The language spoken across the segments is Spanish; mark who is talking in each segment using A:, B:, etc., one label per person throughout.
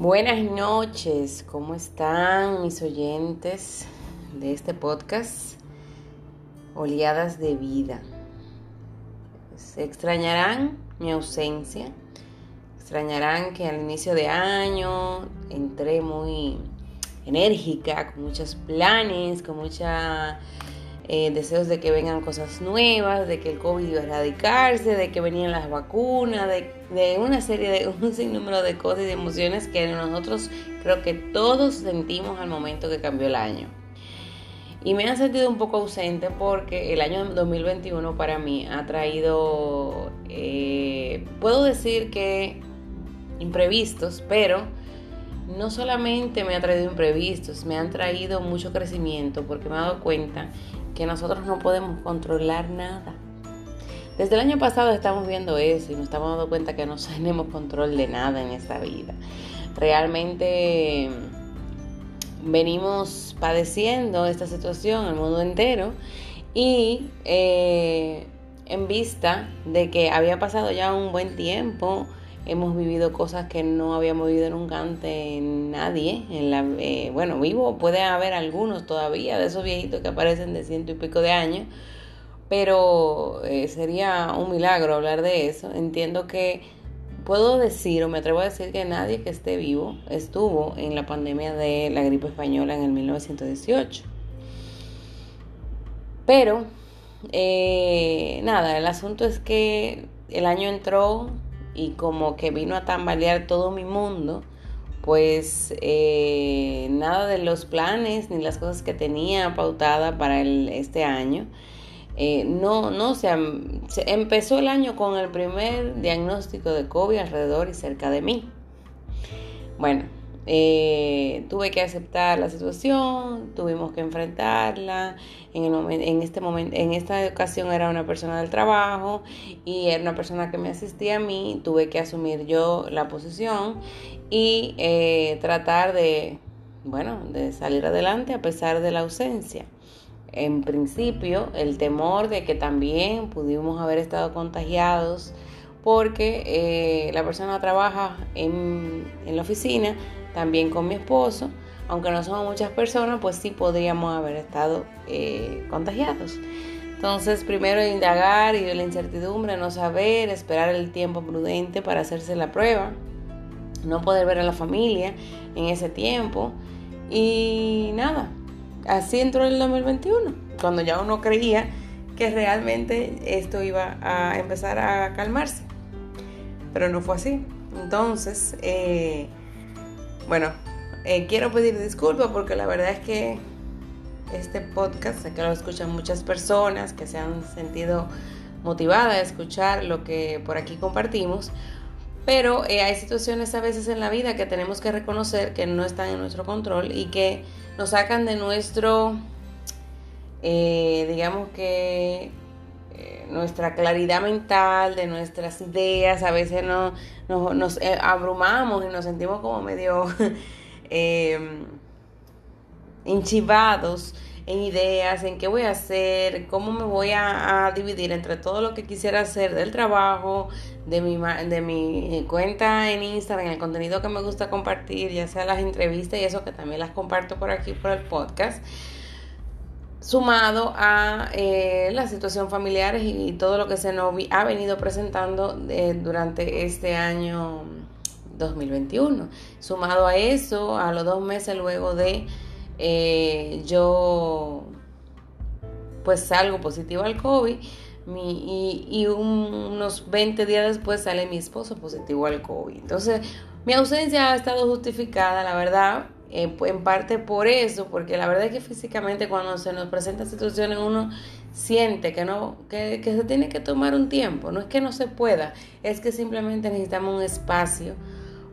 A: Buenas noches, ¿cómo están mis oyentes de este podcast? Oleadas de vida. Se extrañarán mi ausencia, extrañarán que al inicio de año entré muy enérgica, con muchos planes, con muchos eh, deseos de que vengan cosas nuevas, de que el COVID iba a erradicarse, de que venían las vacunas, de, una serie de un sinnúmero de cosas y de emociones que nosotros creo que todos sentimos al momento que cambió el año. Y me han sentido un poco ausente porque el año 2021 para mí ha traído, eh, puedo decir que imprevistos, pero no solamente me ha traído imprevistos, me han traído mucho crecimiento porque me he dado cuenta que nosotros no podemos controlar nada. Desde el año pasado estamos viendo eso y nos estamos dando cuenta que no tenemos control de nada en esta vida. Realmente venimos padeciendo esta situación el mundo entero y eh, en vista de que había pasado ya un buen tiempo, hemos vivido cosas que no habíamos vivido nunca antes nadie. En la, eh, bueno, vivo puede haber algunos todavía de esos viejitos que aparecen de ciento y pico de años, pero eh, sería un milagro hablar de eso. Entiendo que puedo decir o me atrevo a decir que nadie que esté vivo estuvo en la pandemia de la gripe española en el 1918. Pero, eh, nada, el asunto es que el año entró y como que vino a tambalear todo mi mundo, pues eh, nada de los planes ni las cosas que tenía pautada para este año. Eh, no, no, se, empezó el año con el primer diagnóstico de COVID alrededor y cerca de mí. Bueno, eh, tuve que aceptar la situación, tuvimos que enfrentarla. En, el en, este momento, en esta ocasión era una persona del trabajo y era una persona que me asistía a mí. Tuve que asumir yo la posición y eh, tratar de, bueno, de salir adelante a pesar de la ausencia. En principio, el temor de que también pudimos haber estado contagiados porque eh, la persona trabaja en la oficina también con mi esposo, aunque no somos muchas personas, pues sí podríamos haber estado eh, contagiados. Entonces, primero indagar y la incertidumbre, no saber, esperar el tiempo prudente para hacerse la prueba, no poder ver a la familia en ese tiempo y nada, así entró el 2021, cuando ya uno creía que realmente esto iba a empezar a calmarse, pero no fue así. Entonces, eh, bueno, eh, quiero pedir disculpas porque la verdad es que este podcast, que lo escuchan muchas personas que se han sentido motivadas a escuchar lo que por aquí compartimos, pero eh, hay situaciones a veces en la vida que tenemos que reconocer que no están en nuestro control y que nos sacan de nuestro, eh, digamos que nuestra claridad mental, de nuestras ideas, a veces no, nos eh, abrumamos y nos sentimos como medio eh, enchivados en ideas, en qué voy a hacer, cómo me voy a, dividir entre todo lo que quisiera hacer del trabajo, de mi, de mi cuenta en Instagram, el contenido que me gusta compartir, ya sea las entrevistas y eso que también las comparto por aquí por el podcast sumado a eh, la situación familiar y todo lo que se nos ha venido presentando eh, durante este año 2021. Sumado a eso, a los dos meses luego de eh, yo pues salgo positivo al COVID y, unos 20 días después sale mi esposo positivo al COVID. Entonces mi ausencia ha estado justificada, la verdad, eh, en parte por eso, porque la verdad es que físicamente cuando se nos presenta situaciones uno siente que no que, se tiene que tomar un tiempo, no es que no se pueda, es que simplemente necesitamos un espacio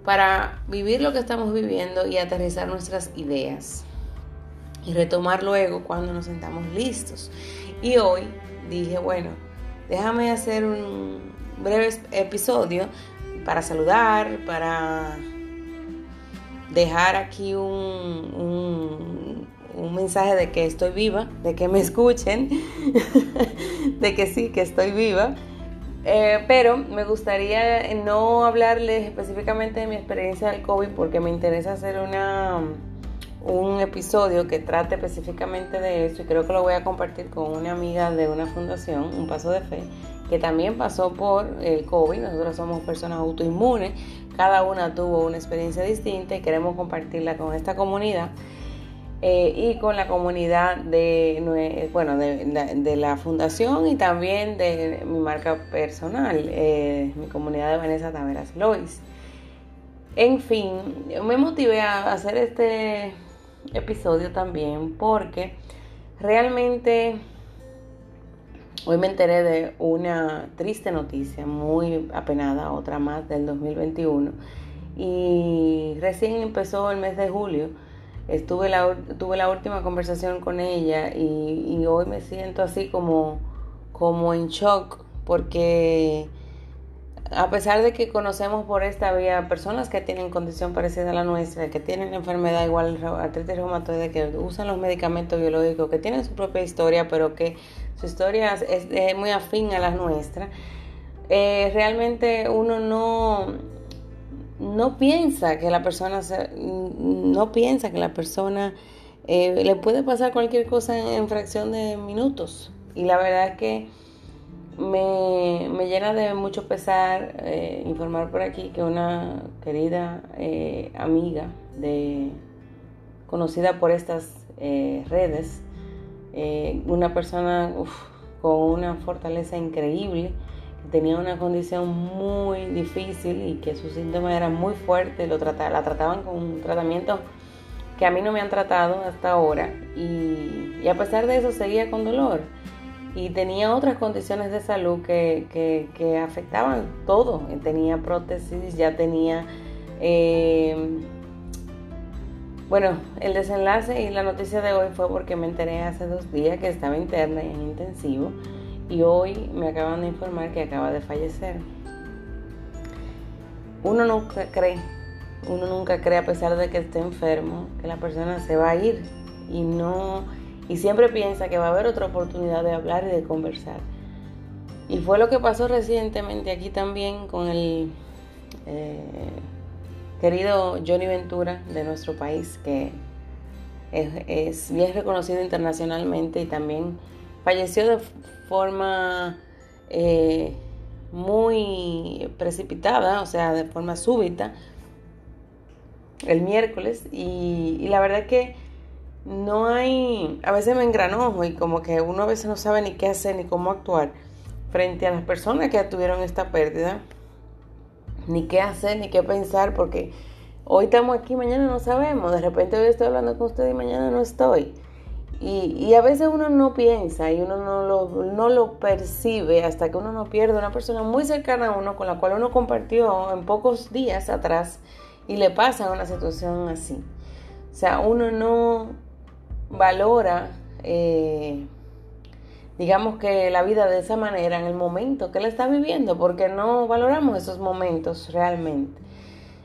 A: para vivir lo que estamos viviendo y aterrizar nuestras ideas y retomar luego cuando nos sentamos listos. Y hoy dije, bueno, déjame hacer un breve episodio para saludar, para dejar aquí un, un, mensaje de que estoy viva, de que me escuchen, de que sí, que estoy viva. Eh, pero me gustaría no hablarles específicamente de mi experiencia del COVID porque me interesa hacer una, un episodio que trate específicamente de eso y creo que lo voy a compartir con una amiga de una fundación, Un Paso de Fe, que también pasó por el COVID. Nosotros somos personas autoinmunes, cada una tuvo una experiencia distinta y queremos compartirla con esta comunidad. Eh, y con la comunidad de, bueno, de, la fundación y también de mi marca personal, eh, mi comunidad de Vanessa Taveras Lois. En fin, me motivé a hacer este episodio también porque realmente hoy me enteré de una triste noticia, muy apenada, otra más del 2021. Y recién empezó el mes de julio Estuve la, tuve la última conversación con ella y, hoy me siento así como, como en shock porque a pesar de que conocemos por esta vía personas que tienen condición parecida a la nuestra, que tienen enfermedad igual artritis reumatoide, que usan los medicamentos biológicos, que tienen su propia historia, pero que su historia es, muy afín a la nuestra, eh, realmente uno no no piensa que la persona no piensa que la persona eh, le puede pasar cualquier cosa en, fracción de minutos. Y la verdad es que me, llena de mucho pesar eh, informar por aquí que una querida amiga de conocida por estas redes una persona con una fortaleza increíble tenía una condición muy difícil y que sus síntomas eran muy fuertes, lo la trataban con un tratamiento que a mí no me han tratado hasta ahora y, a pesar de eso seguía con dolor y tenía otras condiciones de salud que, afectaban todo. Tenía prótesis, ya tenía... Eh, bueno, el desenlace y la noticia de hoy fue porque me enteré hace dos días que estaba interna en intensivo y hoy me acaban de informar que acaba de fallecer. Uno nunca cree, uno nunca cree a pesar de que esté enfermo, que la persona se va a ir y no y siempre piensa que va a haber otra oportunidad de hablar y de conversar. Y fue lo que pasó recientemente aquí también con el eh, querido Johnny Ventura de nuestro país, que es, bien reconocido internacionalmente y también falleció de forma eh, muy precipitada, o sea, de forma súbita, el miércoles. Y, la verdad que no hay, a veces me engranojo y como que uno a veces no sabe ni qué hacer ni cómo actuar frente a las personas que tuvieron esta pérdida, ni qué hacer, ni qué pensar, porque hoy estamos aquí, mañana no sabemos, de repente hoy estoy hablando con usted y mañana no estoy. Y, a veces uno no piensa y uno no lo, no lo percibe hasta que uno no pierde una persona muy cercana a uno con la cual uno compartió en pocos días atrás y le pasa una situación así. O sea, uno no valora, eh, digamos que la vida de esa manera en el momento que la está viviendo, porque no valoramos esos momentos realmente.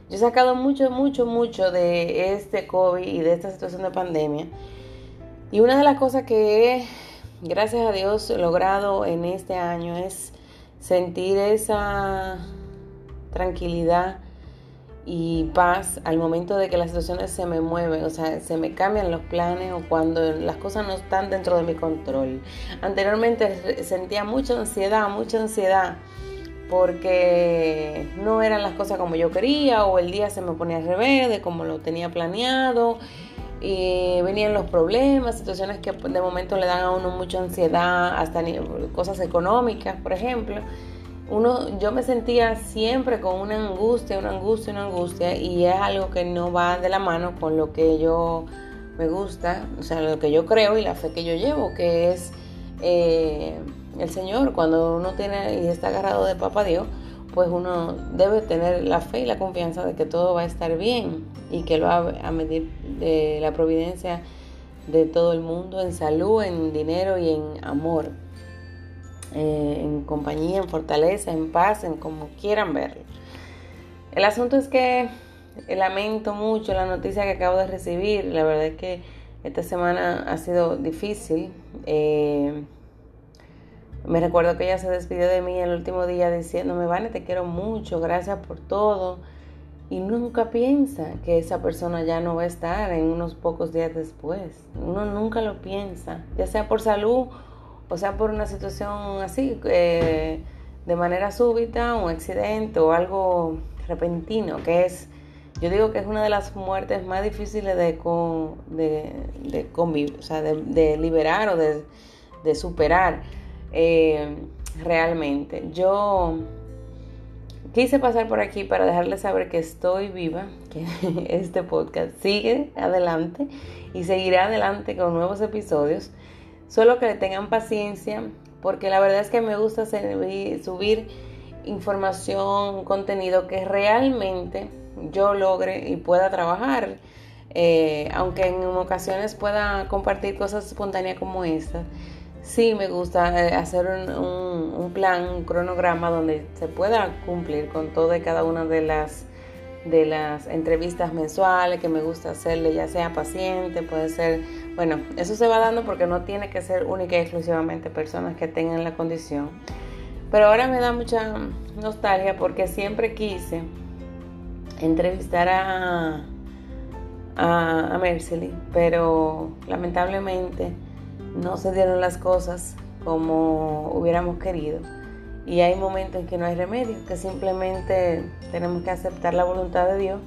A: Yo he sacado mucho, mucho, mucho de este COVID y de esta situación de pandemia y una de las cosas que gracias a Dios, logrado en este año es sentir esa tranquilidad y paz al momento de que las situaciones se me mueven, o sea, se me cambian los planes o cuando las cosas no están dentro de mi control. Anteriormente sentía mucha ansiedad, mucha ansiedad porque no eran las cosas como yo quería o el día se me ponía al revés de como lo tenía planeado y venían los problemas, situaciones que de momento le dan a uno mucha ansiedad, hasta cosas económicas, por ejemplo. Uno, yo me sentía siempre con una angustia, una angustia, una angustia, y es algo que no va de la mano con lo que yo me gusta, o sea, lo que yo creo y la fe que yo llevo, que es eh, el Señor. Cuando uno tiene y está agarrado de Papa Dios, pues uno debe tener la fe y la confianza de que todo va a estar bien y que lo va a medir de la providencia de todo el mundo en salud, en dinero y en amor, eh, en compañía, en fortaleza, en paz, en como quieran verlo. El asunto es que lamento mucho la noticia que acabo de recibir, la verdad es que esta semana ha sido difícil. Eh, Me recuerdo que ella se despidió de mí el último día diciéndome, Vane, te quiero mucho, gracias por todo. Y nunca piensa que esa persona ya no va a estar en unos pocos días después. Uno nunca lo piensa, ya sea por salud o sea por una situación así, eh, de manera súbita, un accidente o algo repentino, que es, yo digo que es una de las muertes más difíciles de, de, de convivir, o sea, de, liberar o de, superar eh, realmente. Yo quise pasar por aquí para dejarles saber que estoy viva, que este podcast sigue adelante y seguirá adelante con nuevos episodios. Solo que le tengan paciencia, porque la verdad es que me gusta subir información, contenido que realmente yo logre y pueda trabajar. Eh, aunque en ocasiones pueda compartir cosas espontáneas como esta, sí me gusta eh, hacer un, plan, un cronograma donde se pueda cumplir con toda y cada una de las de las entrevistas mensuales que me gusta hacerle, ya sea paciente, puede ser, bueno, eso se va dando porque no tiene que ser única y exclusivamente personas que tengan la condición. Pero ahora me da mucha nostalgia porque siempre quise entrevistar a, a, pero lamentablemente no se dieron las cosas como hubiéramos querido. Y hay momentos en que no hay remedio, que simplemente tenemos que aceptar la voluntad de Dios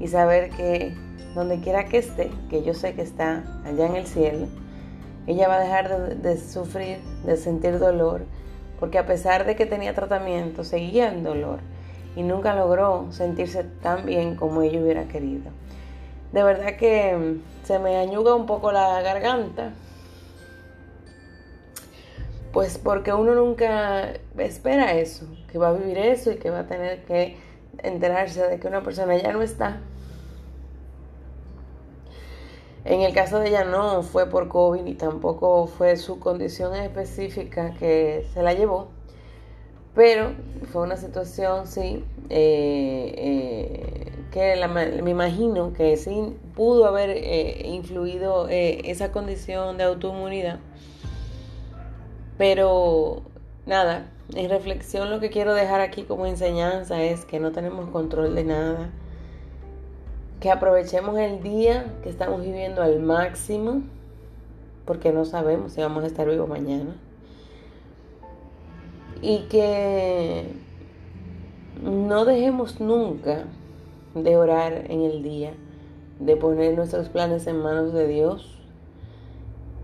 A: y saber que donde quiera que esté, que yo sé que está allá en el cielo, ella va a dejar de, sufrir, de sentir dolor, porque a pesar de que tenía tratamiento, seguía en dolor y nunca logró sentirse tan bien como ella hubiera querido. De verdad que se me añuga un poco la garganta, pues porque uno nunca espera eso, que va a vivir eso y que va a tener que enterarse de que una persona ya no está. En el caso de ella no fue por COVID ni tampoco fue su condición específica que se la llevó, pero fue una situación, sí, eh, eh, que me imagino que sí pudo haber eh, influido esa condición de autoinmunidad pero nada, en reflexión lo que quiero dejar aquí como enseñanza es que no tenemos control de nada, que aprovechemos el día que estamos viviendo al máximo, porque no sabemos si vamos a estar vivos mañana, y que no dejemos nunca de orar en el día, de poner nuestros planes en manos de Dios,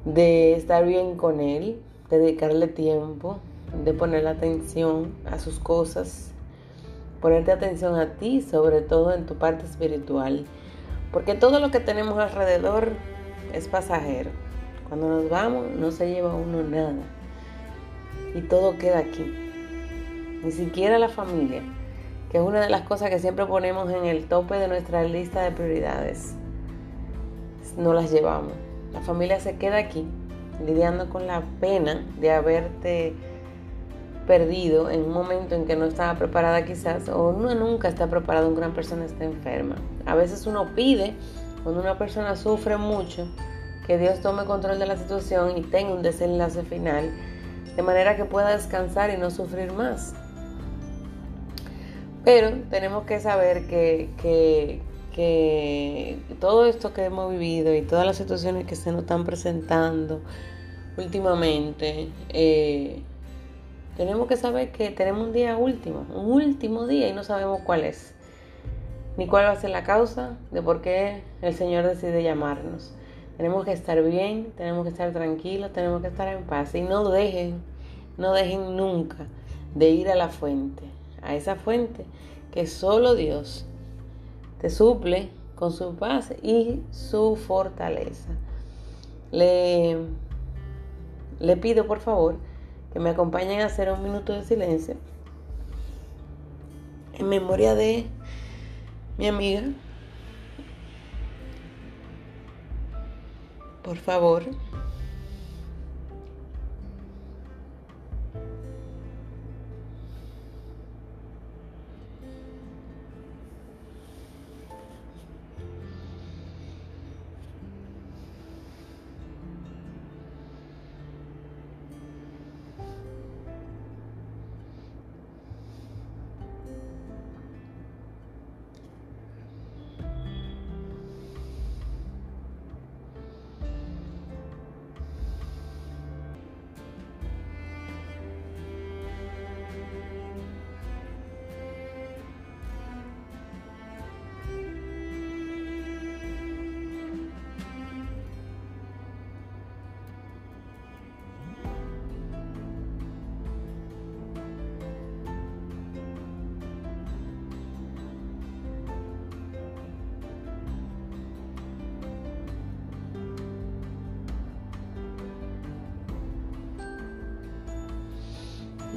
A: de estar bien con Él, dedicarle tiempo, de poner atención a sus cosas, ponerte atención a ti, sobre todo en tu parte espiritual, porque todo lo que tenemos alrededor es pasajero. Cuando nos vamos no se lleva uno nada y todo queda aquí. Ni siquiera la familia, que es una de las cosas que siempre ponemos en el tope de nuestra lista de prioridades. No las llevamos. La familia se queda aquí lidiando con la pena de haberte perdido en un momento en que no estaba preparada quizás, o uno nunca está preparado, una gran persona está enferma. A veces uno pide, cuando una persona sufre mucho, que Dios tome control de la situación y tenga un desenlace final, de manera que pueda descansar y no sufrir más. Pero tenemos que saber que, que, que todo esto que hemos vivido y todas las situaciones que se nos están presentando últimamente, eh, tenemos que saber que tenemos un día último, un último día y no sabemos cuál es, ni cuál va a ser la causa de por qué el Señor decide llamarnos. Tenemos que estar bien, tenemos que estar tranquilos, tenemos que estar en paz y no dejen, no dejen nunca de ir a la fuente, a esa fuente que solo Dios te suple con su paz y su fortaleza. Le, le pido por favor que me acompañen a hacer un minuto de silencio en memoria de mi amiga. Por favor.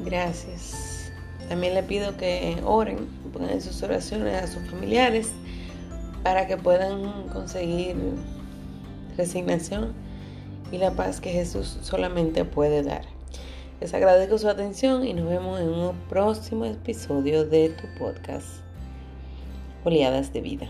A: Gracias. También le pido que oren, pongan sus oraciones a sus familiares para que puedan conseguir resignación y la paz que Jesús solamente puede dar. Les agradezco su atención y nos vemos en un próximo episodio de tu podcast, Oleadas de Vida.